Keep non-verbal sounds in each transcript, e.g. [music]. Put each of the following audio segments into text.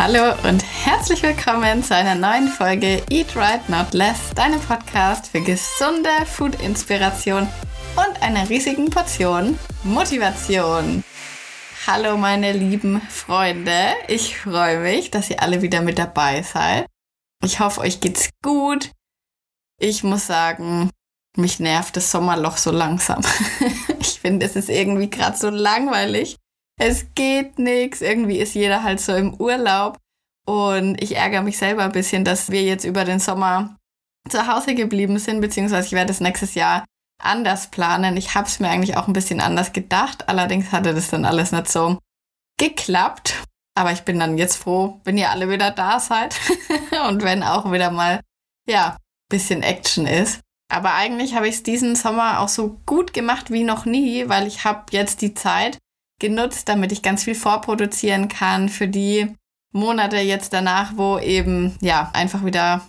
Hallo und herzlich willkommen zu einer neuen Folge Eat Right Not Less, deinem Podcast für gesunde Food-Inspiration und einer riesigen Portion Motivation. Hallo meine lieben Freunde, ich freue mich, dass ihr alle wieder mit dabei seid. Ich hoffe, euch geht's gut. Ich muss sagen, mich nervt das Sommerloch so langsam. [laughs] ich finde, es ist irgendwie gerade so langweilig. Es geht nichts. Irgendwie ist jeder halt so im Urlaub. Und ich ärgere mich selber ein bisschen, dass wir jetzt über den Sommer zu Hause geblieben sind, beziehungsweise ich werde es nächstes Jahr anders planen. Ich habe es mir eigentlich auch ein bisschen anders gedacht. Allerdings hatte das dann alles nicht so geklappt. Aber ich bin dann jetzt froh, wenn ihr alle wieder da seid [laughs] und wenn auch wieder mal, ja, bisschen Action ist. Aber eigentlich habe ich es diesen Sommer auch so gut gemacht wie noch nie, weil ich habe jetzt die Zeit genutzt, damit ich ganz viel vorproduzieren kann für die Monate jetzt danach, wo eben ja einfach wieder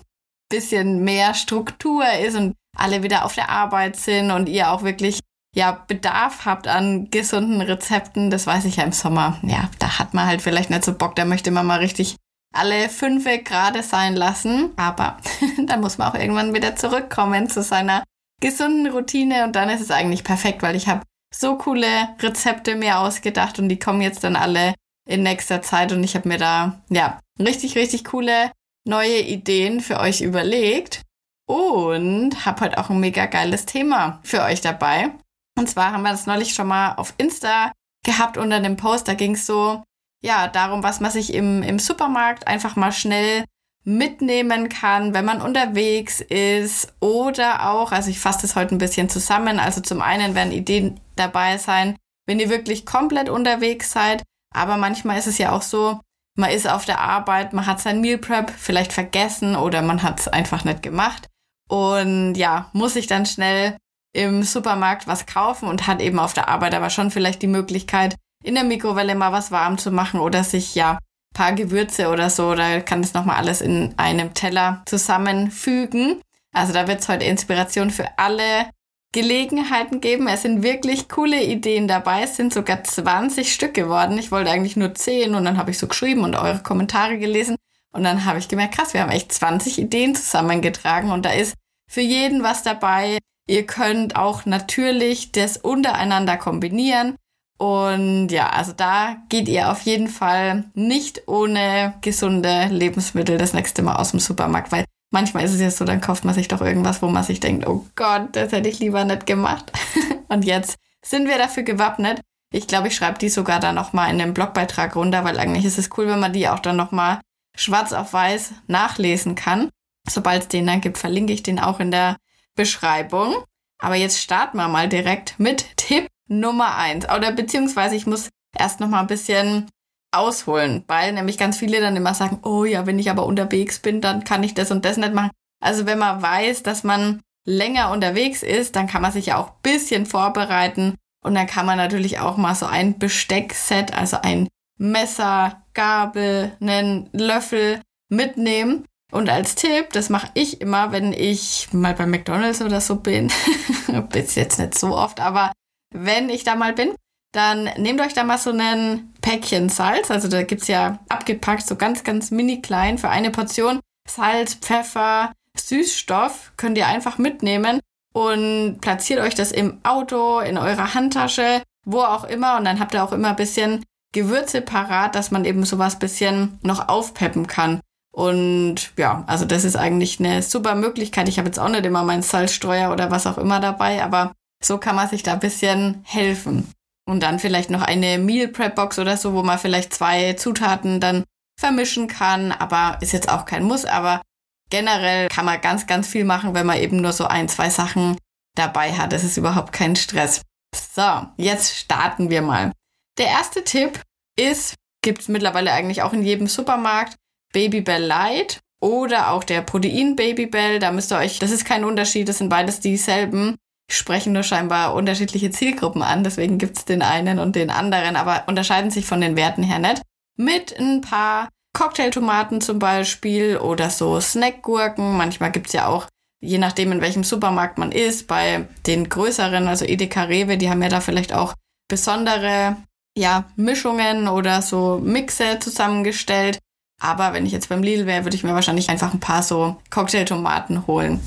bisschen mehr Struktur ist und alle wieder auf der Arbeit sind und ihr auch wirklich ja Bedarf habt an gesunden Rezepten. Das weiß ich ja im Sommer. Ja, da hat man halt vielleicht nicht so Bock, da möchte man mal richtig alle fünf gerade sein lassen. Aber [laughs] dann muss man auch irgendwann wieder zurückkommen zu seiner gesunden Routine und dann ist es eigentlich perfekt, weil ich habe so coole Rezepte mir ausgedacht und die kommen jetzt dann alle in nächster Zeit und ich habe mir da ja richtig, richtig coole neue Ideen für euch überlegt und habe heute auch ein mega geiles Thema für euch dabei. Und zwar haben wir das neulich schon mal auf Insta gehabt unter dem Post. Da ging es so, ja, darum, was man sich im, im Supermarkt einfach mal schnell mitnehmen kann, wenn man unterwegs ist oder auch, also ich fasse das heute ein bisschen zusammen, also zum einen werden Ideen dabei sein, wenn ihr wirklich komplett unterwegs seid, aber manchmal ist es ja auch so, man ist auf der Arbeit, man hat sein Meal Prep vielleicht vergessen oder man hat es einfach nicht gemacht. Und ja, muss sich dann schnell im Supermarkt was kaufen und hat eben auf der Arbeit aber schon vielleicht die Möglichkeit, in der Mikrowelle mal was warm zu machen oder sich ja paar Gewürze oder so, da kann das nochmal alles in einem Teller zusammenfügen. Also da wird es heute Inspiration für alle Gelegenheiten geben. Es sind wirklich coole Ideen dabei. Es sind sogar 20 Stück geworden. Ich wollte eigentlich nur 10 und dann habe ich so geschrieben und eure Kommentare gelesen. Und dann habe ich gemerkt, krass, wir haben echt 20 Ideen zusammengetragen und da ist für jeden was dabei. Ihr könnt auch natürlich das untereinander kombinieren. Und ja, also da geht ihr auf jeden Fall nicht ohne gesunde Lebensmittel das nächste Mal aus dem Supermarkt, weil manchmal ist es ja so, dann kauft man sich doch irgendwas, wo man sich denkt, oh Gott, das hätte ich lieber nicht gemacht. [laughs] Und jetzt sind wir dafür gewappnet. Ich glaube, ich schreibe die sogar dann nochmal in den Blogbeitrag runter, weil eigentlich ist es cool, wenn man die auch dann nochmal schwarz auf weiß nachlesen kann. Sobald es den dann gibt, verlinke ich den auch in der Beschreibung. Aber jetzt starten wir mal direkt mit Tipp Nummer eins. Oder beziehungsweise ich muss erst noch mal ein bisschen ausholen, weil nämlich ganz viele dann immer sagen, oh ja, wenn ich aber unterwegs bin, dann kann ich das und das nicht machen. Also wenn man weiß, dass man länger unterwegs ist, dann kann man sich ja auch ein bisschen vorbereiten und dann kann man natürlich auch mal so ein Besteckset, also ein Messer, Gabel, einen Löffel mitnehmen. Und als Tipp, das mache ich immer, wenn ich mal bei McDonald's oder so bin, [laughs] bis jetzt nicht so oft, aber wenn ich da mal bin, dann nehmt euch da mal so ein Päckchen Salz. Also da gibt es ja abgepackt, so ganz, ganz mini klein für eine Portion. Salz, Pfeffer, Süßstoff könnt ihr einfach mitnehmen und platziert euch das im Auto, in eurer Handtasche, wo auch immer. Und dann habt ihr auch immer ein bisschen Gewürze parat, dass man eben sowas bisschen noch aufpeppen kann. Und ja, also das ist eigentlich eine super Möglichkeit. Ich habe jetzt auch nicht immer meinen Salzstreuer oder was auch immer dabei, aber so kann man sich da ein bisschen helfen. Und dann vielleicht noch eine Meal Prep Box oder so, wo man vielleicht zwei Zutaten dann vermischen kann. Aber ist jetzt auch kein Muss. Aber generell kann man ganz, ganz viel machen, wenn man eben nur so ein, zwei Sachen dabei hat. Das ist überhaupt kein Stress. So, jetzt starten wir mal. Der erste Tipp ist, gibt es mittlerweile eigentlich auch in jedem Supermarkt, Babybell Light oder auch der Protein Babybell. Da müsst ihr euch, das ist kein Unterschied, das sind beides dieselben sprechen nur scheinbar unterschiedliche Zielgruppen an. Deswegen gibt's den einen und den anderen, aber unterscheiden sich von den Werten her nicht. Mit ein paar Cocktailtomaten zum Beispiel oder so Snackgurken. Manchmal gibt's ja auch, je nachdem in welchem Supermarkt man ist, bei den größeren, also Edeka Rewe, die haben ja da vielleicht auch besondere ja, Mischungen oder so Mixe zusammengestellt. Aber wenn ich jetzt beim Lidl wäre, würde ich mir wahrscheinlich einfach ein paar so Cocktailtomaten holen.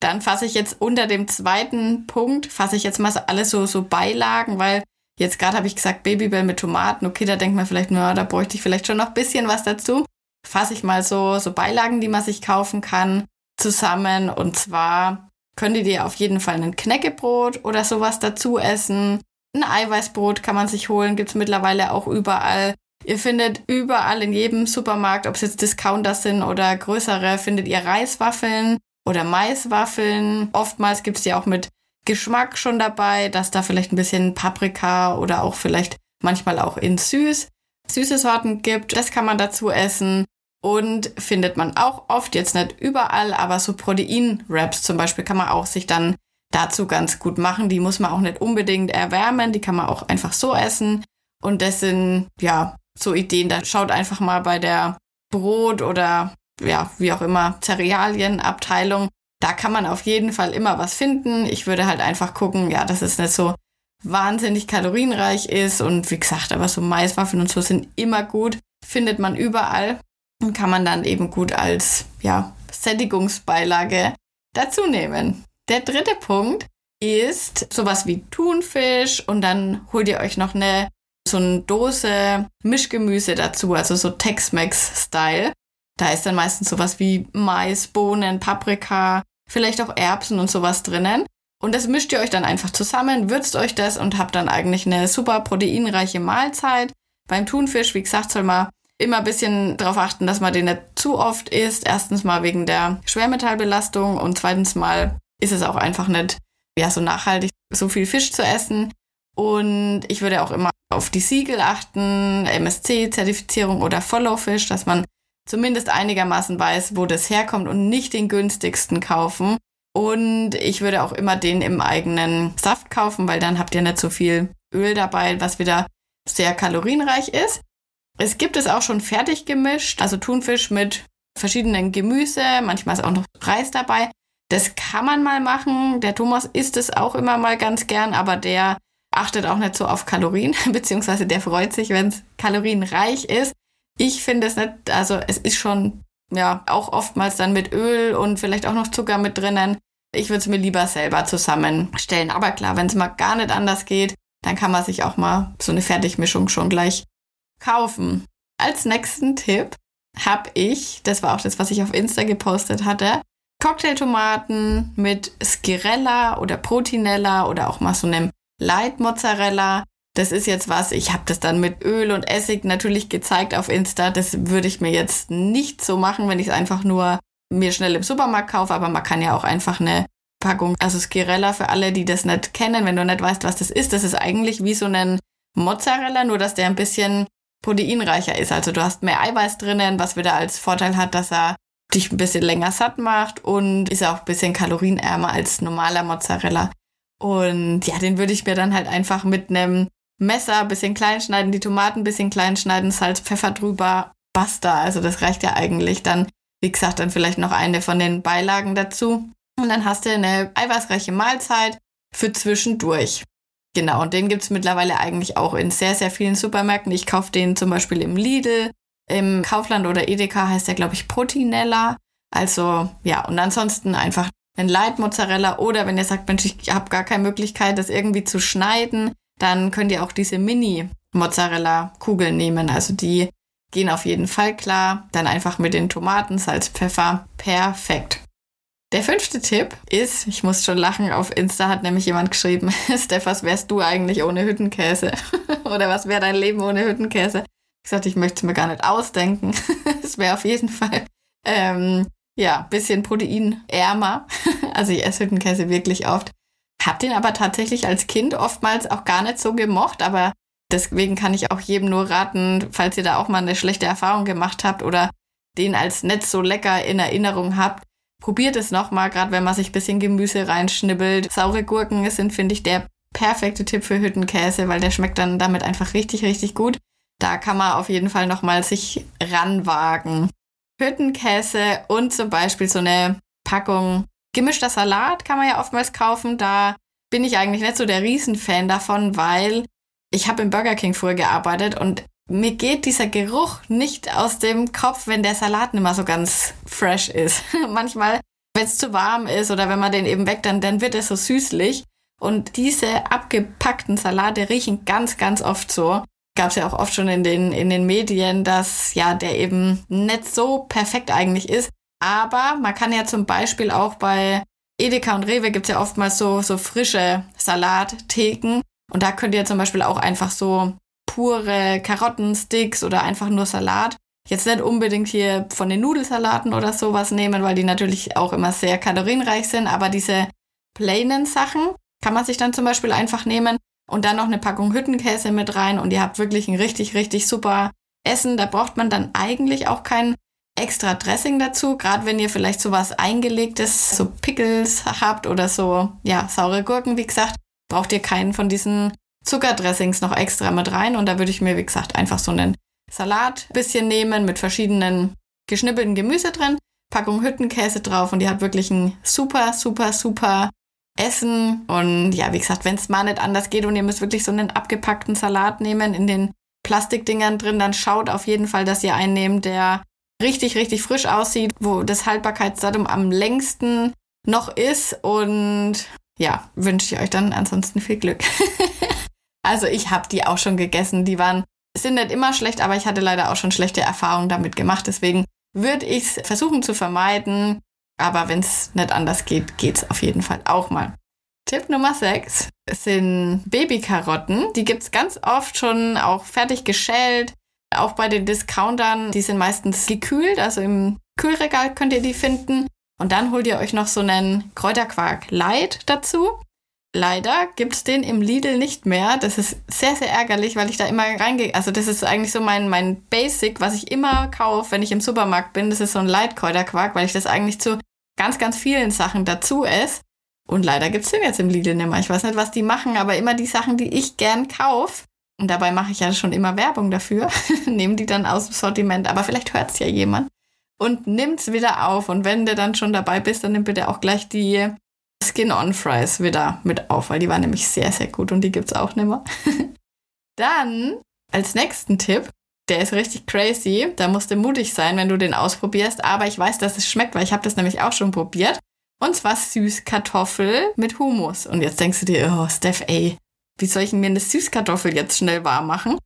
Dann fasse ich jetzt unter dem zweiten Punkt, fasse ich jetzt mal alles so, so Beilagen, weil jetzt gerade habe ich gesagt Babybell mit Tomaten. Okay, da denkt man vielleicht, na, da bräuchte ich vielleicht schon noch ein bisschen was dazu. Fasse ich mal so, so Beilagen, die man sich kaufen kann, zusammen. Und zwar könntet ihr auf jeden Fall ein Knäckebrot oder sowas dazu essen. Ein Eiweißbrot kann man sich holen, gibt's mittlerweile auch überall. Ihr findet überall in jedem Supermarkt, ob es jetzt Discounter sind oder größere, findet ihr Reiswaffeln oder Maiswaffeln. Oftmals gibt's die auch mit Geschmack schon dabei, dass da vielleicht ein bisschen Paprika oder auch vielleicht manchmal auch in süß süße Sorten gibt. Das kann man dazu essen. Und findet man auch oft, jetzt nicht überall, aber so Protein-Wraps zum Beispiel kann man auch sich dann dazu ganz gut machen. Die muss man auch nicht unbedingt erwärmen, die kann man auch einfach so essen. Und das sind, ja, so Ideen. Da schaut einfach mal bei der Brot oder ja, wie auch immer, Cerealienabteilung. Da kann man auf jeden Fall immer was finden. Ich würde halt einfach gucken, ja, dass es nicht so wahnsinnig kalorienreich ist. Und wie gesagt, aber so Maiswaffeln und so sind immer gut. Findet man überall und kann man dann eben gut als, ja, Sättigungsbeilage dazu nehmen. Der dritte Punkt ist sowas wie Thunfisch und dann holt ihr euch noch eine so eine Dose Mischgemüse dazu, also so Tex-Mex-Style. Da ist dann meistens sowas wie Mais, Bohnen, Paprika, vielleicht auch Erbsen und sowas drinnen. Und das mischt ihr euch dann einfach zusammen, würzt euch das und habt dann eigentlich eine super proteinreiche Mahlzeit. Beim Thunfisch, wie gesagt, soll man immer ein bisschen darauf achten, dass man den nicht zu oft isst. Erstens mal wegen der Schwermetallbelastung und zweitens mal ist es auch einfach nicht ja, so nachhaltig, so viel Fisch zu essen. Und ich würde auch immer auf die Siegel achten, MSC-Zertifizierung oder Follow-Fish, dass man zumindest einigermaßen weiß, wo das herkommt und nicht den günstigsten kaufen. Und ich würde auch immer den im eigenen Saft kaufen, weil dann habt ihr nicht so viel Öl dabei, was wieder sehr kalorienreich ist. Es gibt es auch schon fertig gemischt, also Thunfisch mit verschiedenen Gemüse, manchmal ist auch noch Reis dabei. Das kann man mal machen. Der Thomas isst es auch immer mal ganz gern, aber der achtet auch nicht so auf Kalorien, [laughs] beziehungsweise der freut sich, wenn es kalorienreich ist. Ich finde es nicht, also es ist schon, ja, auch oftmals dann mit Öl und vielleicht auch noch Zucker mit drinnen. Ich würde es mir lieber selber zusammenstellen. Aber klar, wenn es mal gar nicht anders geht, dann kann man sich auch mal so eine Fertigmischung schon gleich kaufen. Als nächsten Tipp habe ich, das war auch das, was ich auf Insta gepostet hatte, Cocktailtomaten mit Skirella oder Protinella oder auch mal so einem Light Mozzarella. Das ist jetzt was, ich habe das dann mit Öl und Essig natürlich gezeigt auf Insta. Das würde ich mir jetzt nicht so machen, wenn ich es einfach nur mir schnell im Supermarkt kaufe, aber man kann ja auch einfach eine Packung, also Skirella für alle, die das nicht kennen, wenn du nicht weißt, was das ist, das ist eigentlich wie so ein Mozzarella, nur dass der ein bisschen proteinreicher ist. Also du hast mehr Eiweiß drinnen, was wieder als Vorteil hat, dass er dich ein bisschen länger satt macht und ist auch ein bisschen kalorienärmer als normaler Mozzarella. Und ja, den würde ich mir dann halt einfach mit einem Messer ein bisschen klein schneiden, die Tomaten ein bisschen klein schneiden, Salz, Pfeffer drüber, basta. Also das reicht ja eigentlich. Dann, wie gesagt, dann vielleicht noch eine von den Beilagen dazu. Und dann hast du eine eiweißreiche Mahlzeit für zwischendurch. Genau, und den gibt's mittlerweile eigentlich auch in sehr, sehr vielen Supermärkten. Ich kaufe den zum Beispiel im Lidl, im Kaufland oder Edeka heißt der, glaube ich, Proteinella. Also ja, und ansonsten einfach einen Light Mozzarella oder wenn ihr sagt, Mensch, ich habe gar keine Möglichkeit, das irgendwie zu schneiden, dann könnt ihr auch diese Mini Mozzarella Kugeln nehmen. Also die gehen auf jeden Fall klar. Dann einfach mit den Tomaten, Salz, Pfeffer. Perfekt. Der fünfte Tipp ist, ich muss schon lachen, auf Insta hat nämlich jemand geschrieben, [laughs] Steph, was wärst du eigentlich ohne Hüttenkäse? [laughs] Oder was wäre dein Leben ohne Hüttenkäse? Ich sagte, ich möchte es mir gar nicht ausdenken. [laughs] Es wäre auf jeden Fall ähm, ja, bisschen proteinärmer. Also ich esse Hüttenkäse wirklich oft. Hab den aber tatsächlich als Kind oftmals auch gar nicht so gemocht, aber deswegen kann ich auch jedem nur raten, falls ihr da auch mal eine schlechte Erfahrung gemacht habt oder den als nicht so lecker in Erinnerung habt, probiert es nochmal, gerade wenn man sich ein bisschen Gemüse reinschnibbelt. Saure Gurken sind, finde ich, der perfekte Tipp für Hüttenkäse, weil der schmeckt dann damit einfach richtig, richtig gut. Da kann man auf jeden Fall nochmal sich ranwagen. Hüttenkäse und zum Beispiel so eine Packung gemischter Salat kann man ja oftmals kaufen. Da bin ich eigentlich nicht so der Riesenfan davon, weil ich habe im Burger King früher gearbeitet und mir geht dieser Geruch nicht aus dem Kopf, wenn der Salat nicht mehr so ganz fresh ist. [laughs] Manchmal, wenn es zu warm ist oder wenn man den eben weg, dann, dann wird er so süßlich. Und diese abgepackten Salate riechen ganz, ganz oft so. Gab es ja auch oft schon in den, in den Medien, dass ja der eben nicht so perfekt eigentlich ist. Aber man kann ja zum Beispiel auch bei Edeka und Rewe gibt's ja oftmals so, so frische Salattheken. Und da könnt ihr zum Beispiel auch einfach so pure Karottensticks oder einfach nur Salat. Jetzt nicht unbedingt hier von den Nudelsalaten oder sowas nehmen, weil die natürlich auch immer sehr kalorienreich sind, aber diese plainen Sachen kann man sich dann zum Beispiel einfach nehmen und dann noch eine Packung Hüttenkäse mit rein und ihr habt wirklich ein richtig, richtig super Essen. Da braucht man dann eigentlich auch kein extra Dressing dazu, gerade wenn ihr vielleicht sowas eingelegtes, so Pickles habt oder so, ja, saure Gurken, wie gesagt, braucht ihr keinen von diesen Zuckerdressings noch extra mit rein und da würde ich mir, wie gesagt, einfach so einen Salat bisschen nehmen mit verschiedenen geschnippelten Gemüse drin, Packung Hüttenkäse drauf und ihr habt wirklich ein super, super, super Essen. Und ja, wie gesagt, wenn es mal nicht anders geht und ihr müsst wirklich so einen abgepackten Salat nehmen in den Plastikdingern drin, dann schaut auf jeden Fall, dass ihr einen nehmt, der richtig, richtig frisch aussieht, wo das Haltbarkeitsdatum am längsten noch ist. Und ja, wünsche ich euch dann ansonsten viel Glück. [laughs] also ich habe die auch schon gegessen. Die waren, sind nicht immer schlecht, aber ich hatte leider auch schon schlechte Erfahrungen damit gemacht. Deswegen würde ich es versuchen zu vermeiden. Aber wenn es nicht anders geht, geht es auf jeden Fall auch mal. Tipp Nummer 6 sind Babykarotten. Die gibt es ganz oft schon auch fertig geschält. Auch bei den Discountern, die sind meistens gekühlt, also im Kühlregal könnt ihr die finden. Und dann holt ihr euch noch so einen Kräuterquark Light dazu. Leider gibt es den im Lidl nicht mehr. Das ist sehr, sehr ärgerlich, weil ich da immer reingehe. Also das ist eigentlich so mein, mein Basic, was ich immer kaufe, wenn ich im Supermarkt bin. Das ist so ein Light-Kräuterquark, weil ich das eigentlich zu ganz, ganz vielen Sachen dazu esse. Und leider gibt es den jetzt im Lidl nicht mehr. Ich weiß nicht, was die machen, aber immer die Sachen, die ich gern kaufe, und dabei mache ich ja schon immer Werbung dafür, [laughs] nehmen die dann aus dem Sortiment. Aber vielleicht hört es ja jemand und nimmt es wieder auf. Und wenn du dann schon dabei bist, dann nimm bitte auch gleich die Skin-On-Fries wieder mit auf, weil die waren nämlich sehr, sehr gut und die gibt es auch nicht mehr. [laughs] dann als nächsten Tipp, der ist richtig crazy. Da musst du mutig sein, wenn du den ausprobierst. Aber ich weiß, dass es schmeckt, weil ich habe das nämlich auch schon probiert. Und zwar Süßkartoffel mit Humus. Und jetzt denkst du dir, oh, Steph, ey, wie soll ich mir eine Süßkartoffel jetzt schnell warm machen?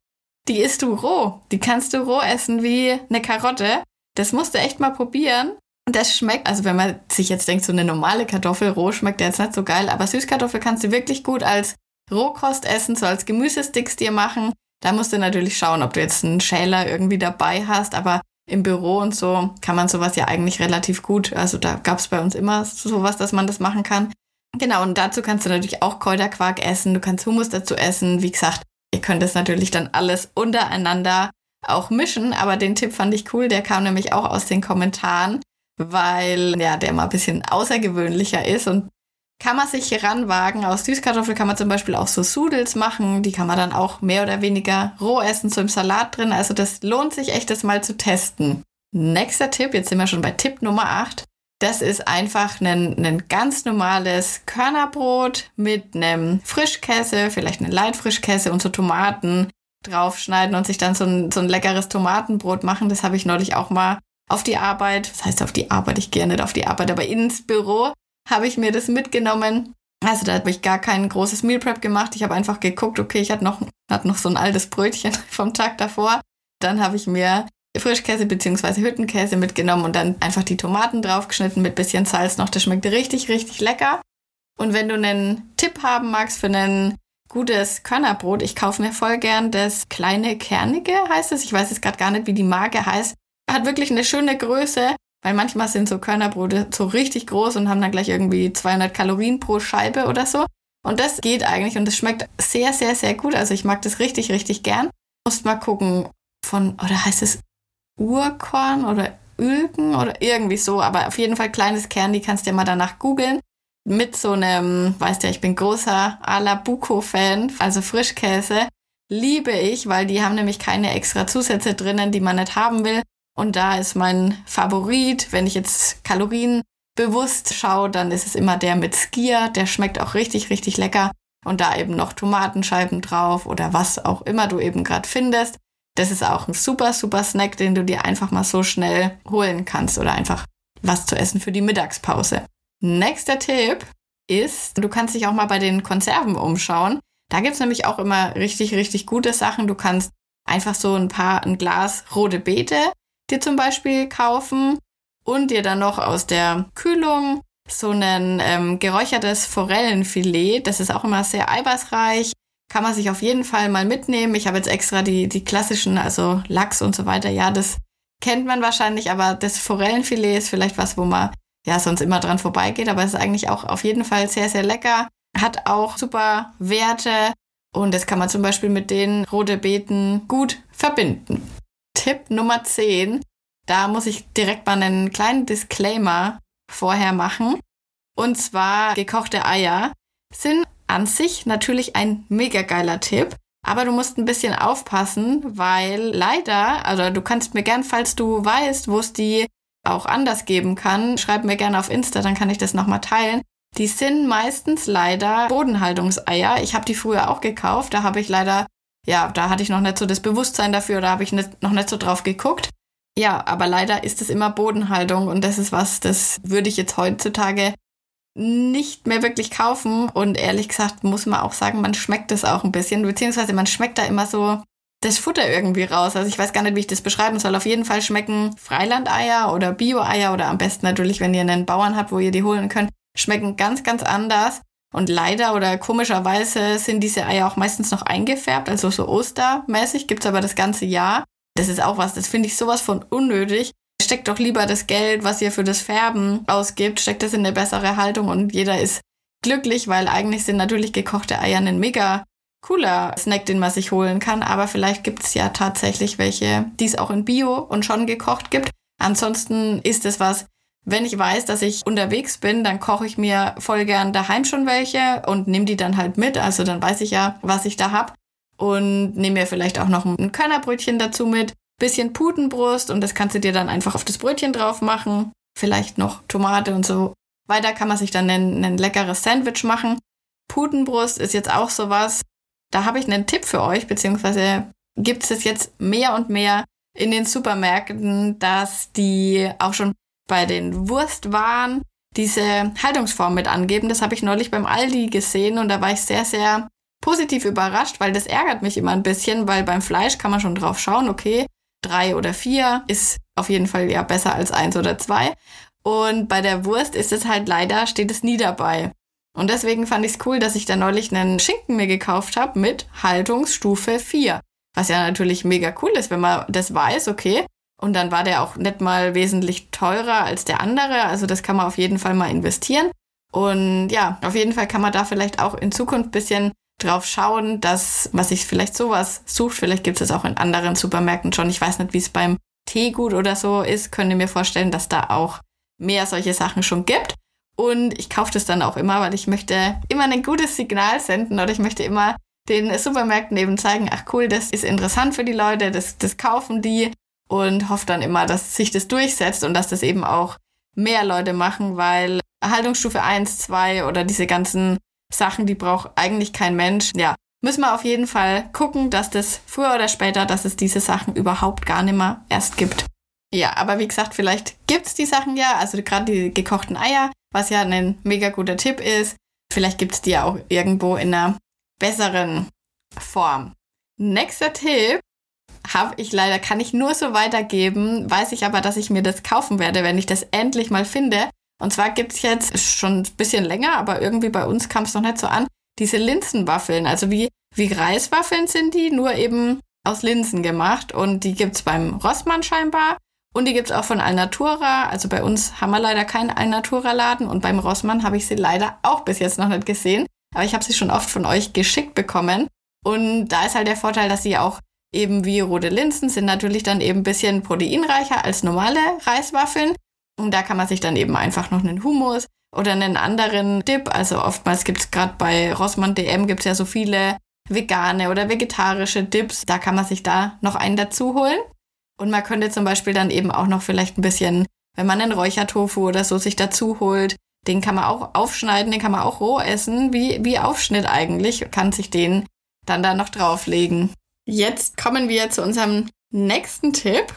Die isst du roh. Die kannst du roh essen wie eine Karotte. Das musst du echt mal probieren. Und das schmeckt, also wenn man sich jetzt denkt, so eine normale Kartoffel roh schmeckt ja jetzt nicht so geil, aber Süßkartoffel kannst du wirklich gut als Rohkost essen, so als Gemüsesticks dir machen. Da musst du natürlich schauen, ob du jetzt einen Schäler irgendwie dabei hast, aber im Büro und so kann man sowas ja eigentlich relativ gut. Also da gab es bei uns immer sowas, dass man das machen kann. Genau, und dazu kannst du natürlich auch Kräuterquark essen, du kannst Hummus dazu essen. Wie gesagt, ihr könnt das natürlich dann alles untereinander auch mischen, aber den Tipp fand ich cool, der kam nämlich auch aus den Kommentaren, weil ja, der mal ein bisschen außergewöhnlicher ist und kann man sich heranwagen. Aus Süßkartoffel kann man zum Beispiel auch so Sudels machen. Die kann man dann auch mehr oder weniger roh essen, so im Salat drin. Also das lohnt sich echt, das mal zu testen. Nächster Tipp, jetzt sind wir schon bei Tipp Nummer 8. Das ist einfach ein, ein ganz normales Körnerbrot mit einem Frischkäse, vielleicht einen Leitfrischkäse und so Tomaten draufschneiden und sich dann so ein, so ein leckeres Tomatenbrot machen. Das habe ich neulich auch mal auf die Arbeit, das heißt auf die Arbeit, ich gehe nicht auf die Arbeit, aber ins Büro habe ich mir das mitgenommen. Also da habe ich gar kein großes Meal Prep gemacht. Ich habe einfach geguckt, okay, ich hatte noch, hatte noch so ein altes Brötchen [laughs] vom Tag davor. Dann habe ich mir Frischkäse bzw. Hüttenkäse mitgenommen und dann einfach die Tomaten draufgeschnitten mit bisschen Salz noch. Das schmeckt richtig, richtig lecker. Und wenn du einen Tipp haben magst für ein gutes Körnerbrot, ich kaufe mir voll gern das kleine Kernige, heißt es. Ich weiß jetzt gerade gar nicht, wie die Marke heißt. Hat wirklich eine schöne Größe, weil manchmal sind so Körnerbrote so richtig groß und haben dann gleich irgendwie 200 Kalorien pro Scheibe oder so. Und das geht eigentlich und das schmeckt sehr, sehr, sehr gut. Also ich mag das richtig, richtig gern. Musst mal gucken von, oder heißt es Urkorn oder Ülken oder irgendwie so, aber auf jeden Fall kleines Kern, die kannst du ja mal danach googeln. Mit so einem, weißt ja, ich bin großer Alabuco-Fan, also Frischkäse. Liebe ich, weil die haben nämlich keine extra Zusätze drinnen, die man nicht haben will. Und da ist mein Favorit, wenn ich jetzt Kalorien bewusst schaue, dann ist es immer der mit Skier. Der schmeckt auch richtig, richtig lecker. Und da eben noch Tomatenscheiben drauf oder was auch immer du eben gerade findest. Das ist auch ein super, super Snack, den du dir einfach mal so schnell holen kannst oder einfach was zu essen für die Mittagspause. Nächster Tipp ist, du kannst dich auch mal bei den Konserven umschauen. Da gibt's nämlich auch immer richtig, richtig gute Sachen. Du kannst einfach so ein paar, ein Glas rote Beete dir zum Beispiel kaufen und dir dann noch aus der Kühlung so ein ähm, geräuchertes Forellenfilet. Das ist auch immer sehr eiweißreich. Kann man sich auf jeden Fall mal mitnehmen. Ich habe jetzt extra die, die klassischen, also Lachs und so weiter. Ja, das kennt man wahrscheinlich, aber das Forellenfilet ist vielleicht was, wo man ja sonst immer dran vorbeigeht. Aber es ist eigentlich auch auf jeden Fall sehr, sehr lecker. Hat auch super Werte und das kann man zum Beispiel mit den rote Beeten gut verbinden. Tipp Nummer 10. Da muss ich direkt mal einen kleinen Disclaimer vorher machen. Und zwar gekochte Eier sind an sich natürlich ein mega geiler Tipp. Aber du musst ein bisschen aufpassen, weil leider, also du kannst mir gern, falls du weißt, wo es die auch anders geben kann, schreib mir gerne auf Insta, dann kann ich das nochmal teilen. Die sind meistens leider Bodenhaltungseier. Ich habe die früher auch gekauft. Da habe ich leider, ja, da hatte ich noch nicht so das Bewusstsein dafür, da habe ich nicht, noch nicht so drauf geguckt. Ja, aber leider ist es immer Bodenhaltung und das ist was, das würde ich jetzt heutzutage nicht mehr wirklich kaufen. Und ehrlich gesagt muss man auch sagen, man schmeckt es auch ein bisschen, beziehungsweise man schmeckt da immer so das Futter irgendwie raus. Also ich weiß gar nicht, wie ich das beschreiben soll. Auf jeden Fall schmecken Freilandeier oder Bio-Eier oder am besten natürlich, wenn ihr einen Bauern habt, wo ihr die holen könnt, schmecken ganz, ganz anders. Und leider oder komischerweise sind diese Eier auch meistens noch eingefärbt, also so ostermäßig, gibt's aber das ganze Jahr. Das ist auch was, das finde ich sowas von unnötig. Steckt doch lieber das Geld, was ihr für das Färben ausgibt, steckt das in eine bessere Haltung und jeder ist glücklich, weil eigentlich sind natürlich gekochte Eier ein mega cooler Snack, den man sich holen kann. Aber vielleicht gibt's ja tatsächlich welche, die es auch in Bio und schon gekocht gibt. Ansonsten ist es was, wenn ich weiß, dass ich unterwegs bin, dann koche ich mir voll gern daheim schon welche und nehme die dann halt mit. Also dann weiß ich ja, was ich da hab und nehme mir vielleicht auch noch ein Körnerbrötchen dazu mit, bisschen Putenbrust und das kannst du dir dann einfach auf das Brötchen drauf machen, vielleicht noch Tomate und so. Weiter kann man sich dann ein, ein leckeres Sandwich machen. Putenbrust ist jetzt auch sowas. Da habe ich einen Tipp für euch, beziehungsweise gibt es jetzt mehr und mehr in den Supermärkten, dass die auch schon bei den Wurstwaren diese Haltungsform mit angeben. Das habe ich neulich beim Aldi gesehen und da war ich sehr, sehr positiv überrascht, weil das ärgert mich immer ein bisschen, weil beim Fleisch kann man schon drauf schauen, okay, drei oder vier ist auf jeden Fall ja besser als eins oder zwei. Und bei der Wurst ist es halt leider, steht es nie dabei. Und deswegen fand ich es cool, dass ich da neulich einen Schinken mir gekauft habe mit Haltungsstufe 4. Was ja natürlich mega cool ist, wenn man das weiß, okay. Und dann war der auch nicht mal wesentlich teurer als der andere. Also das kann man auf jeden Fall mal investieren. Und ja, auf jeden Fall kann man da vielleicht auch in Zukunft ein bisschen drauf schauen, dass man sich vielleicht sowas sucht. Vielleicht gibt es auch in anderen Supermärkten schon. Ich weiß nicht, wie es beim Teegut oder so ist. Könnt ihr mir vorstellen, dass da auch mehr solche Sachen schon gibt. Und ich kaufe das dann auch immer, weil ich möchte immer ein gutes Signal senden oder ich möchte immer den Supermärkten eben zeigen, ach cool, das ist interessant für die Leute, das, das kaufen die und hoffe dann immer, dass sich das durchsetzt und dass das eben auch mehr Leute machen, weil Erhaltungsstufe 1, 2 oder diese ganzen Sachen, die braucht eigentlich kein Mensch. Ja, müssen wir auf jeden Fall gucken, dass das früher oder später, dass es diese Sachen überhaupt gar nicht mehr erst gibt. Ja, aber wie gesagt, vielleicht gibt's die Sachen ja, also gerade die gekochten Eier, was ja ein mega guter Tipp ist. Vielleicht gibt's die ja auch irgendwo in einer besseren Form. Nächster Tipp habe ich leider, kann ich nur so weitergeben, weiß ich aber, dass ich mir das kaufen werde, wenn ich das endlich mal finde. Und zwar gibt's jetzt schon ein bisschen länger, aber irgendwie bei uns kam es noch nicht so an, diese Linsenwaffeln. Also wie, wie Reiswaffeln sind die, nur eben aus Linsen gemacht. Und die gibt's beim Rossmann scheinbar. Und die gibt's auch von Alnatura. Also bei uns haben wir leider keinen Alnatura-Laden. Und beim Rossmann habe ich sie leider auch bis jetzt noch nicht gesehen. Aber ich habe sie schon oft von euch geschickt bekommen. Und da ist halt der Vorteil, dass sie auch eben wie rote Linsen sind natürlich dann eben ein bisschen proteinreicher als normale Reiswaffeln. Und da kann man sich dann eben einfach noch einen Hummus oder einen anderen Dip. Also oftmals gibt's gerade bei Rossmann DM gibt's ja so viele vegane oder vegetarische Dips. Da kann man sich da noch einen dazu holen. Und man könnte zum Beispiel dann eben auch noch vielleicht ein bisschen, wenn man einen Räuchertofu oder so sich dazu holt, den kann man auch aufschneiden, den kann man auch roh essen, wie, wie Aufschnitt eigentlich, kann sich den dann da noch drauflegen. Jetzt kommen wir zu unserem nächsten Tipp.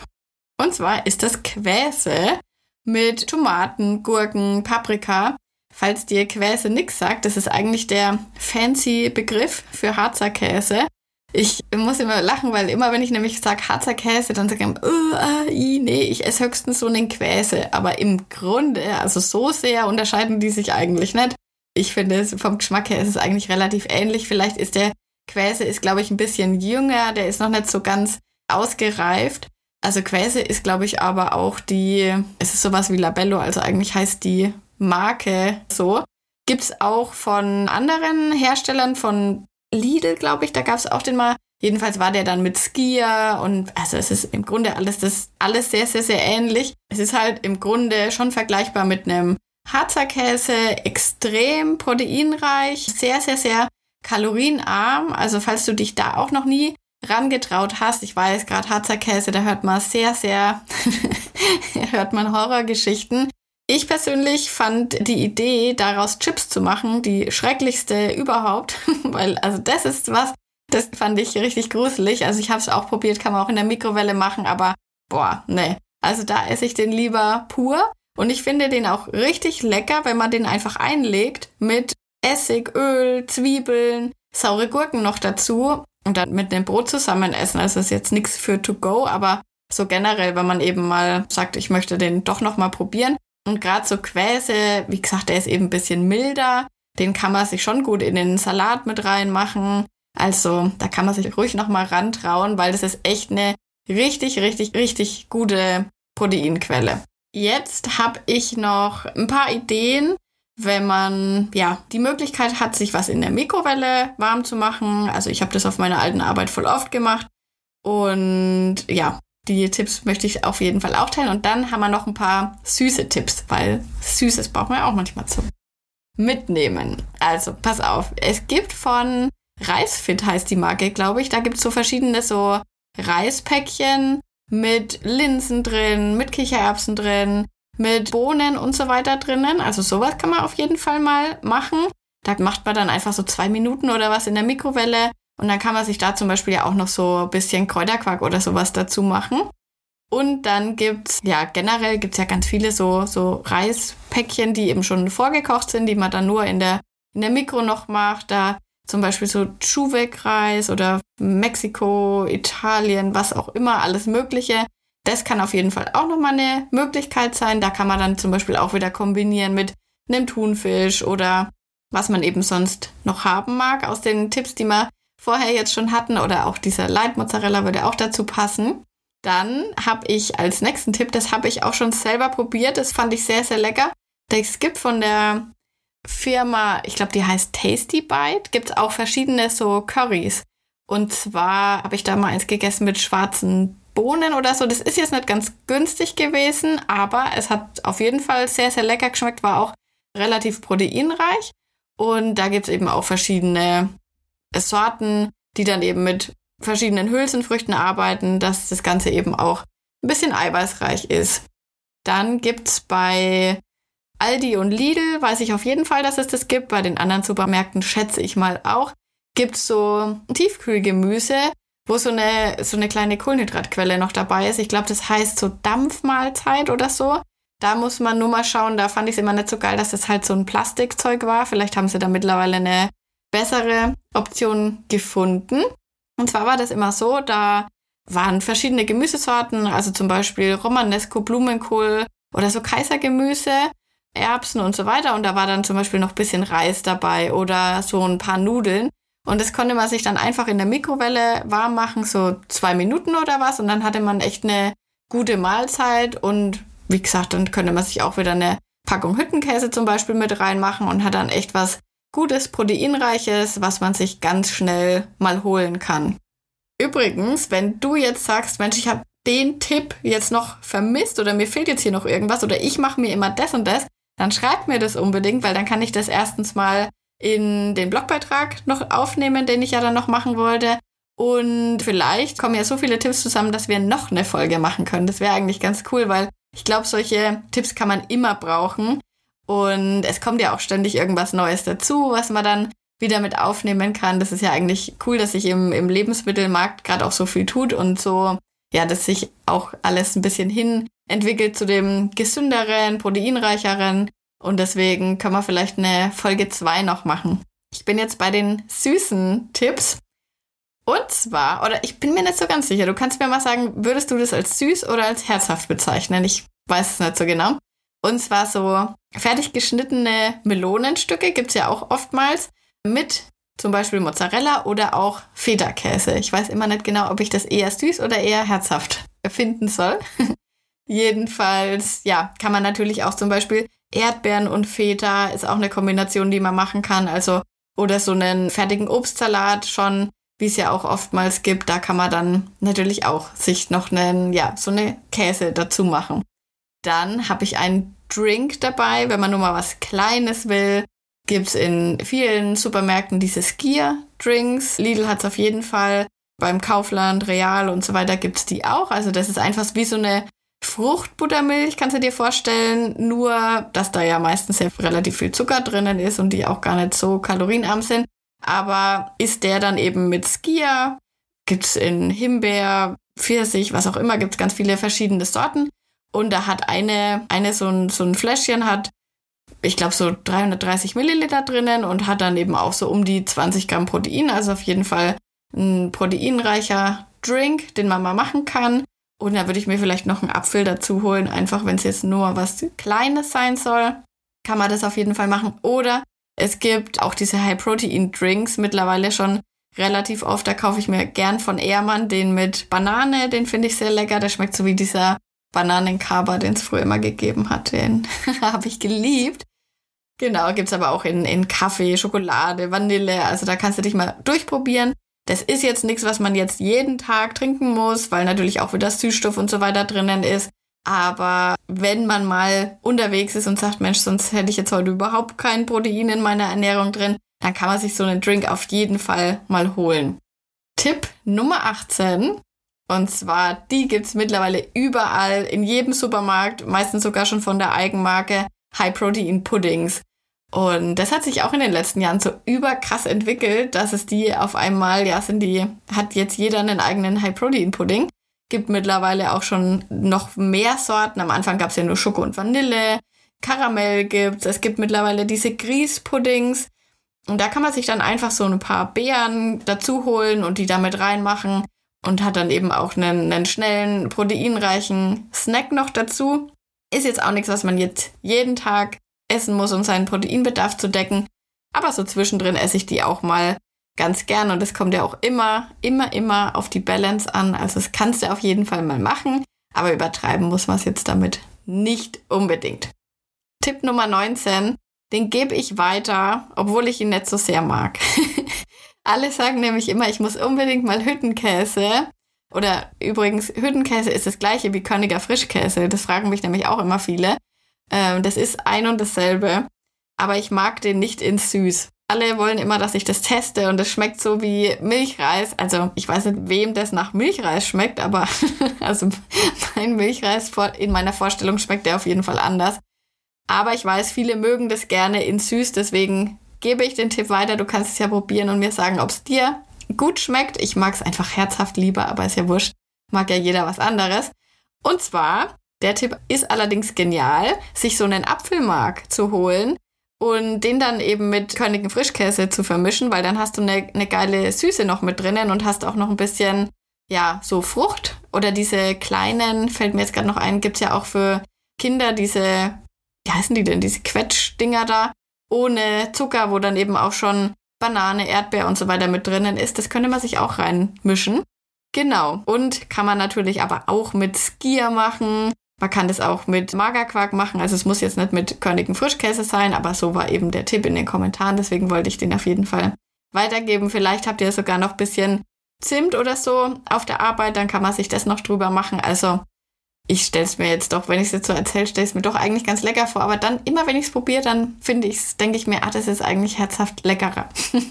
Und zwar ist das Quäse mit Tomaten, Gurken, Paprika. Falls dir Quäse nix sagt, das ist eigentlich der fancy Begriff für Harzer Käse. Ich muss immer lachen, weil immer wenn ich nämlich sage Harzer Käse, dann sage ich, oh, äh, nee, ich esse höchstens so einen Quäse. Aber im Grunde, also so sehr unterscheiden die sich eigentlich nicht. Ich finde, vom Geschmack her ist es eigentlich relativ ähnlich. Vielleicht ist der Quäse, ist glaube ich ein bisschen jünger, der ist noch nicht so ganz ausgereift. Also Quäse ist glaube ich aber auch die, es ist sowas wie Labello, also eigentlich heißt die Marke so. Gibt es auch von anderen Herstellern, von Lidl, glaube ich, da gab es auch den mal. Jedenfalls war der dann mit Skier und also es ist im Grunde alles das alles sehr sehr sehr ähnlich. Es ist halt im Grunde schon vergleichbar mit einem Harzer Käse, extrem proteinreich, sehr sehr sehr kalorienarm. Also falls du dich da auch noch nie rangetraut hast, ich weiß gerade Harzer Käse, da hört man sehr sehr [laughs] hört man Horrorgeschichten. Ich persönlich fand die Idee, daraus Chips zu machen, die schrecklichste überhaupt, [laughs] weil also das ist was, das fand ich richtig gruselig. Also ich habe es auch probiert, kann man auch in der Mikrowelle machen, aber boah, ne. Also da esse ich den lieber pur und ich finde den auch richtig lecker, wenn man den einfach einlegt mit Essig, Öl, Zwiebeln, saure Gurken noch dazu und dann mit dem Brot zusammen essen. Also ist jetzt nichts für to go, aber so generell, wenn man eben mal sagt, ich möchte den doch noch mal probieren, und gerade so Quäse, wie gesagt, der ist eben ein bisschen milder. Den kann man sich schon gut in den Salat mit reinmachen. Also da kann man sich ruhig nochmal rantrauen, weil das ist echt eine richtig, richtig, richtig gute Proteinquelle. Jetzt habe ich noch ein paar Ideen, wenn man ja die Möglichkeit hat, sich was in der Mikrowelle warm zu machen. Also ich habe das auf meiner alten Arbeit voll oft gemacht. Und ja, die Tipps möchte ich auf jeden Fall auch teilen. Und dann haben wir noch ein paar süße Tipps, weil Süßes braucht man ja auch manchmal zum Mitnehmen. Also, pass auf. Es gibt von Reisfit heißt die Marke, glaube ich. Da gibt es so verschiedene so Reispäckchen mit Linsen drin, mit Kichererbsen drin, mit Bohnen und so weiter drinnen. Also sowas kann man auf jeden Fall mal machen. Da macht man dann einfach so zwei Minuten oder was in der Mikrowelle und dann kann man sich da zum Beispiel ja auch noch so ein bisschen Kräuterquark oder sowas dazu machen. Und dann gibt's, ja, generell gibt's ja ganz viele so, so Reispäckchen, die eben schon vorgekocht sind, die man dann nur in der, in der Mikro noch macht. Da zum Beispiel so Chuvek-Reis oder Mexiko, Italien, was auch immer, alles Mögliche. Das kann auf jeden Fall auch nochmal eine Möglichkeit sein. Da kann man dann zum Beispiel auch wieder kombinieren mit einem Thunfisch oder was man eben sonst noch haben mag aus den Tipps, die wir vorher jetzt schon hatten oder auch dieser Light Mozzarella würde auch dazu passen. Dann habe ich als nächsten Tipp, das habe ich auch schon selber probiert, das fand ich sehr, sehr lecker. Es gibt von der Firma, ich glaube, die heißt Tasty Bite, gibt es auch verschiedene so Curries. Und zwar habe ich da mal eins gegessen mit schwarzen Bohnen oder so. Das ist jetzt nicht ganz günstig gewesen, aber es hat auf jeden Fall sehr, sehr lecker geschmeckt, war auch relativ proteinreich. Und da gibt es eben auch verschiedene Sorten, die dann eben mit verschiedenen Hülsenfrüchten arbeiten, dass das Ganze eben auch ein bisschen eiweißreich ist. Dann gibt's bei Aldi und Lidl, weiß ich auf jeden Fall, dass es das gibt. Bei den anderen Supermärkten schätze ich mal auch. Gibt's so Tiefkühlgemüse, wo so eine, so eine kleine Kohlenhydratquelle noch dabei ist. Ich glaube, das heißt so Dampfmahlzeit oder so. Da muss man nur mal schauen. Da fand ich es immer nicht so geil, dass das halt so ein Plastikzeug war. Vielleicht haben sie da mittlerweile eine bessere Option gefunden. Und zwar war das immer so, da waren verschiedene Gemüsesorten, also zum Beispiel Romanesco, Blumenkohl oder so Kaisergemüse, Erbsen und so weiter. Und da war dann zum Beispiel noch ein bisschen Reis dabei oder so ein paar Nudeln. Und das konnte man sich dann einfach in der Mikrowelle warm machen, so zwei Minuten oder was. Und dann hatte man echt eine gute Mahlzeit. Und wie gesagt, dann könnte man sich auch wieder eine Packung Hüttenkäse zum Beispiel mit reinmachen und hat dann echt was gutes, proteinreiches, was man sich ganz schnell mal holen kann. Übrigens, wenn du jetzt sagst, Mensch, ich habe den Tipp jetzt noch vermisst oder mir fehlt jetzt hier noch irgendwas oder ich mache mir immer das und das, dann schreib mir das unbedingt, weil dann kann ich das erstens mal in den Blogbeitrag noch aufnehmen, den ich ja dann noch machen wollte. Und vielleicht kommen ja so viele Tipps zusammen, dass wir noch eine Folge machen können. Das wäre eigentlich ganz cool, weil ich glaube, solche Tipps kann man immer brauchen. Und es kommt ja auch ständig irgendwas Neues dazu, was man dann wieder mit aufnehmen kann. Das ist ja eigentlich cool, dass sich im, im Lebensmittelmarkt gerade auch so viel tut und so, ja, dass sich auch alles ein bisschen hin entwickelt zu dem gesünderen, proteinreicheren. Und deswegen können wir vielleicht eine Folge 2 noch machen. Ich bin jetzt bei den süßen Tipps. Und zwar, oder ich bin mir nicht so ganz sicher, du kannst mir mal sagen, würdest du das als süß oder als herzhaft bezeichnen? Ich weiß es nicht so genau. Und zwar so fertig geschnittene Melonenstücke gibt es ja auch oftmals mit zum Beispiel Mozzarella oder auch Feta-Käse. Ich weiß immer nicht genau, ob ich das eher süß oder eher herzhaft [laughs] finden soll. [laughs] Jedenfalls, ja, kann man natürlich auch zum Beispiel Erdbeeren und Feta ist auch eine Kombination, die man machen kann. Also, oder so einen fertigen Obstsalat schon, wie es ja auch oftmals gibt. Da kann man dann natürlich auch sich noch einen, ja, so eine Käse dazu machen. Dann habe ich einen Drink dabei, wenn man nur mal was Kleines will. Gibt es in vielen Supermärkten diese Skier-Drinks. Lidl hat es auf jeden Fall. Beim Kaufland, Real und so weiter gibt es die auch. Also das ist einfach wie so eine Fruchtbuttermilch, kannst du dir vorstellen. Nur, dass da ja meistens ja relativ viel Zucker drinnen ist und die auch gar nicht so kalorienarm sind. Aber ist der dann eben mit Skier? Gibt es in Himbeer, Pfirsich, was auch immer, gibt es ganz viele verschiedene Sorten. Und da hat eine, eine so ein, so ein Fläschchen hat, ich glaube, so 330 Milliliter drinnen und hat dann eben auch so um die 20 Gramm Protein. Also auf jeden Fall ein proteinreicher Drink, den man mal machen kann. Und da würde ich mir vielleicht noch einen Apfel dazu holen, einfach wenn es jetzt nur was Kleines sein soll, kann man das auf jeden Fall machen. Oder es gibt auch diese High-Protein-Drinks mittlerweile schon relativ oft. Da kaufe ich mir gern von Ehrmann den mit Banane, den finde ich sehr lecker. Der schmeckt so wie dieser Bananenkaba, den es früher immer gegeben hat. Den [laughs] habe ich geliebt. Genau, gibt es aber auch in, in Kaffee, Schokolade, Vanille. Also da kannst du dich mal durchprobieren. Das ist jetzt nichts, was man jetzt jeden Tag trinken muss, weil natürlich auch wieder Süßstoff und so weiter drinnen ist. Aber wenn man mal unterwegs ist und sagt, Mensch, sonst hätte ich jetzt heute überhaupt kein Protein in meiner Ernährung drin, dann kann man sich so einen Drink auf jeden Fall mal holen. Tipp Nummer 18 und zwar, die gibt's mittlerweile überall, in jedem Supermarkt, meistens sogar schon von der Eigenmarke High-Protein-Puddings. Und das hat sich auch in den letzten Jahren so überkrass entwickelt, dass es die auf einmal, ja, sind die, hat jetzt jeder einen eigenen High-Protein-Pudding. Gibt mittlerweile auch schon noch mehr Sorten. Am Anfang gab's ja nur Schoko und Vanille. Karamell gibt's. Es gibt mittlerweile diese Grießpuddings. Und da kann man sich dann einfach so ein paar Beeren dazu holen und die damit reinmachen und hat dann eben auch einen, einen schnellen, proteinreichen Snack noch dazu. Ist jetzt auch nichts, was man jetzt jeden Tag essen muss, um seinen Proteinbedarf zu decken. Aber so zwischendrin esse ich die auch mal ganz gern und es kommt ja auch immer, immer, immer auf die Balance an. Also es kannst du auf jeden Fall mal machen, aber übertreiben muss man es jetzt damit nicht unbedingt. Tipp Nummer 19, den gebe ich weiter, obwohl ich ihn nicht so sehr mag. [laughs] Alle sagen nämlich immer, ich muss unbedingt mal Hüttenkäse. Oder übrigens, Hüttenkäse ist das gleiche wie Körniger Frischkäse. Das fragen mich nämlich auch immer viele. Ähm, das ist ein und dasselbe. Aber ich mag den nicht in süß. Alle wollen immer, dass ich das teste und es schmeckt so wie Milchreis. Also ich weiß nicht, wem das nach Milchreis schmeckt, aber [laughs] also mein Milchreis in meiner Vorstellung schmeckt der auf jeden Fall anders. Aber ich weiß, viele mögen das gerne in süß, deswegen gebe ich den Tipp weiter. Du kannst es ja probieren und mir sagen, ob es dir gut schmeckt. Ich mag es einfach herzhaft lieber, aber ist ja wurscht. Mag ja jeder was anderes. Und zwar, der Tipp ist allerdings genial, sich so einen Apfelmark zu holen und den dann eben mit körnigen Frischkäse zu vermischen, weil dann hast du eine, eine geile Süße noch mit drinnen und hast auch noch ein bisschen, ja, so Frucht. Oder diese kleinen, fällt mir jetzt gerade noch ein, gibt es ja auch für Kinder diese, wie heißen die denn, diese Quetschdinger da, ohne Zucker, wo dann eben auch schon Banane, Erdbeer und so weiter mit drinnen ist. Das könnte man sich auch reinmischen. Genau. Und kann man natürlich aber auch mit Skier machen. Man kann das auch mit Magerquark machen. Also es muss jetzt nicht mit körnigen Frischkäse sein, aber so war eben der Tipp in den Kommentaren. Deswegen wollte ich den auf jeden Fall weitergeben. Vielleicht habt ihr sogar noch ein bisschen Zimt oder so auf der Arbeit, dann kann man sich das noch drüber machen. Also ich stelle es mir jetzt doch, wenn ich es jetzt so erzähle, stelle es mir doch eigentlich ganz lecker vor. Aber dann, immer wenn ich es probiere, dann finde ich es, denke ich mir, ah, das ist eigentlich herzhaft leckerer. [laughs]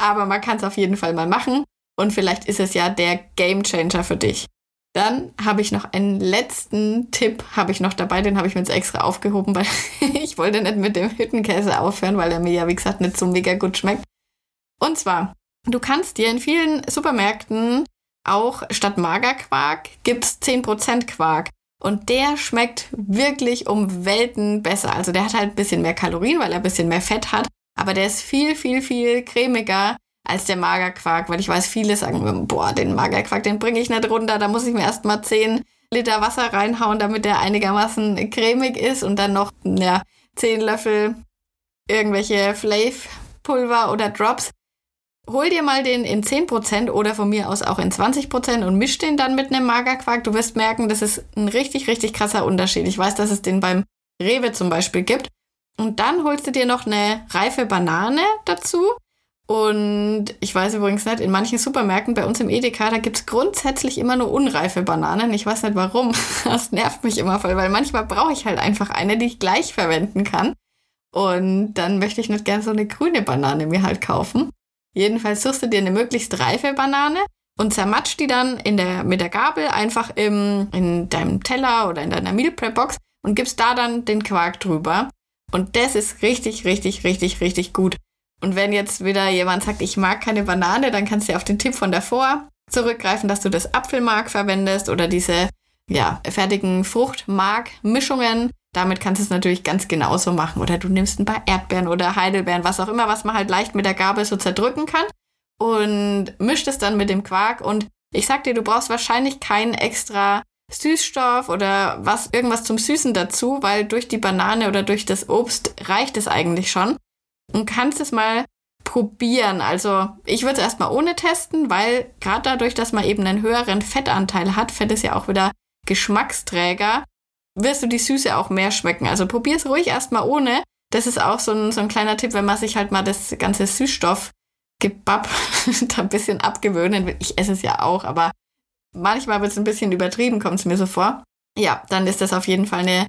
aber man kann es auf jeden Fall mal machen. Und vielleicht ist es ja der Game Changer für dich. Dann habe ich noch einen letzten Tipp, habe ich noch dabei, den habe ich mir jetzt extra aufgehoben, weil [laughs] ich wollte nicht mit dem Hüttenkäse aufhören, weil er mir ja, wie gesagt, nicht so mega gut schmeckt. Und zwar, du kannst dir in vielen Supermärkten auch statt Magerquark gibt's 10% Quark. Und der schmeckt wirklich um Welten besser. Also der hat halt ein bisschen mehr Kalorien, weil er ein bisschen mehr Fett hat. Aber der ist viel, viel, viel cremiger als der Magerquark, weil ich weiß, viele sagen, boah, den Magerquark, den bringe ich nicht runter. Da muss ich mir erst mal 10 Liter Wasser reinhauen, damit der einigermaßen cremig ist und dann noch, ja, 10 Löffel irgendwelche Flav-Pulver oder Drops hol dir mal den in 10% oder von mir aus auch in 20% und misch den dann mit einem Magerquark. Du wirst merken, das ist ein richtig, richtig krasser Unterschied. Ich weiß, dass es den beim Rewe zum Beispiel gibt. Und dann holst du dir noch eine reife Banane dazu. Und ich weiß übrigens nicht, in manchen Supermärkten bei uns im Edeka, da gibt's grundsätzlich immer nur unreife Bananen. Ich weiß nicht warum. [laughs] Das nervt mich immer voll, weil manchmal brauche ich halt einfach eine, die ich gleich verwenden kann. Und dann möchte ich nicht gern so eine grüne Banane mir halt kaufen. Jedenfalls suchst du dir eine möglichst reife Banane und zermatscht die dann in der, mit der Gabel einfach im, in deinem Teller oder in deiner Meal Prep Box und gibst da dann den Quark drüber. Und das ist richtig, richtig, richtig, richtig gut. Und wenn jetzt wieder jemand sagt, ich mag keine Banane, dann kannst du auf den Tipp von davor zurückgreifen, dass du das Apfelmark verwendest oder diese ja, fertigen Fruchtmark-Mischungen. Damit kannst du es natürlich ganz genauso machen. Oder du nimmst ein paar Erdbeeren oder Heidelbeeren, was auch immer, was man halt leicht mit der Gabel so zerdrücken kann. Und mischt es dann mit dem Quark. Und ich sag dir, du brauchst wahrscheinlich keinen extra Süßstoff oder was, irgendwas zum Süßen dazu, weil durch die Banane oder durch das Obst reicht es eigentlich schon. Und kannst es mal probieren. Also ich würde es erstmal ohne testen, weil gerade dadurch, dass man eben einen höheren Fettanteil hat, Fett ist ja auch wieder Geschmacksträger, wirst du die Süße auch mehr schmecken. Also probier es ruhig erstmal ohne. Das ist auch so ein, so ein kleiner Tipp, wenn man sich halt mal das ganze Süßstoff Gebab [laughs] da ein bisschen abgewöhnen will. Ich esse es ja auch, aber manchmal wird es ein bisschen übertrieben, kommt es mir so vor. Ja, dann ist das auf jeden Fall eine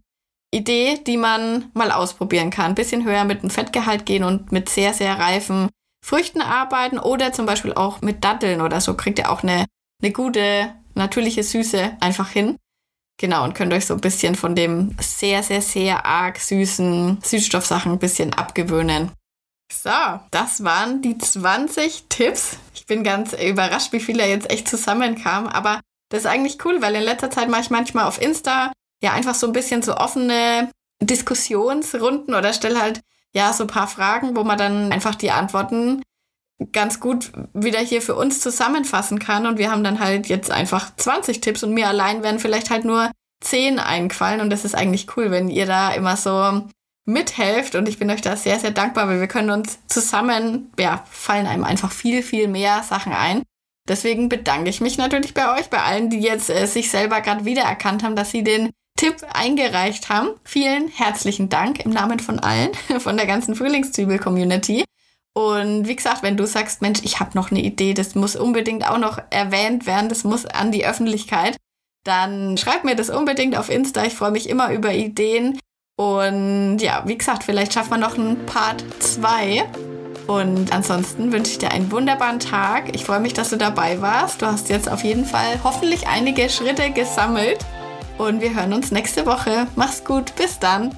Idee, die man mal ausprobieren kann. Ein bisschen höher mit dem Fettgehalt gehen und mit sehr, sehr reifen Früchten arbeiten oder zum Beispiel auch mit Datteln oder so kriegt ihr auch eine, eine gute, natürliche Süße einfach hin. Genau, und könnt euch so ein bisschen von dem sehr, sehr, sehr arg süßen Süßstoffsachen ein bisschen abgewöhnen. So, das waren die 20 Tipps. Ich bin ganz überrascht, wie viele jetzt echt zusammenkamen, aber das ist eigentlich cool, weil in letzter Zeit mache ich manchmal auf Insta ja einfach so ein bisschen so offene Diskussionsrunden oder stelle halt ja so ein paar Fragen, wo man dann einfach die Antworten ganz gut wieder hier für uns zusammenfassen kann. Und wir haben dann halt jetzt einfach 20 Tipps und mir allein werden vielleicht halt nur 10 eingefallen. Und das ist eigentlich cool, wenn ihr da immer so mithelft. Und ich bin euch da sehr, sehr dankbar, weil wir können uns zusammen, ja, fallen einem einfach viel, viel mehr Sachen ein. Deswegen bedanke ich mich natürlich bei euch, bei allen, die jetzt äh, sich selber gerade wiedererkannt haben, dass sie den Tipp eingereicht haben. Vielen herzlichen Dank im Namen von allen, [laughs] von der ganzen Frühlingszwiebel-Community. Und wie gesagt, wenn du sagst, Mensch, ich habe noch eine Idee, das muss unbedingt auch noch erwähnt werden, das muss an die Öffentlichkeit, dann schreib mir das unbedingt auf Insta. Ich freue mich immer über Ideen. Und ja, wie gesagt, vielleicht schaffen wir noch einen Part 2. Und ansonsten wünsche ich dir einen wunderbaren Tag. Ich freue mich, dass du dabei warst. Du hast jetzt auf jeden Fall hoffentlich einige Schritte gesammelt. Und wir hören uns nächste Woche. Mach's gut. Bis dann.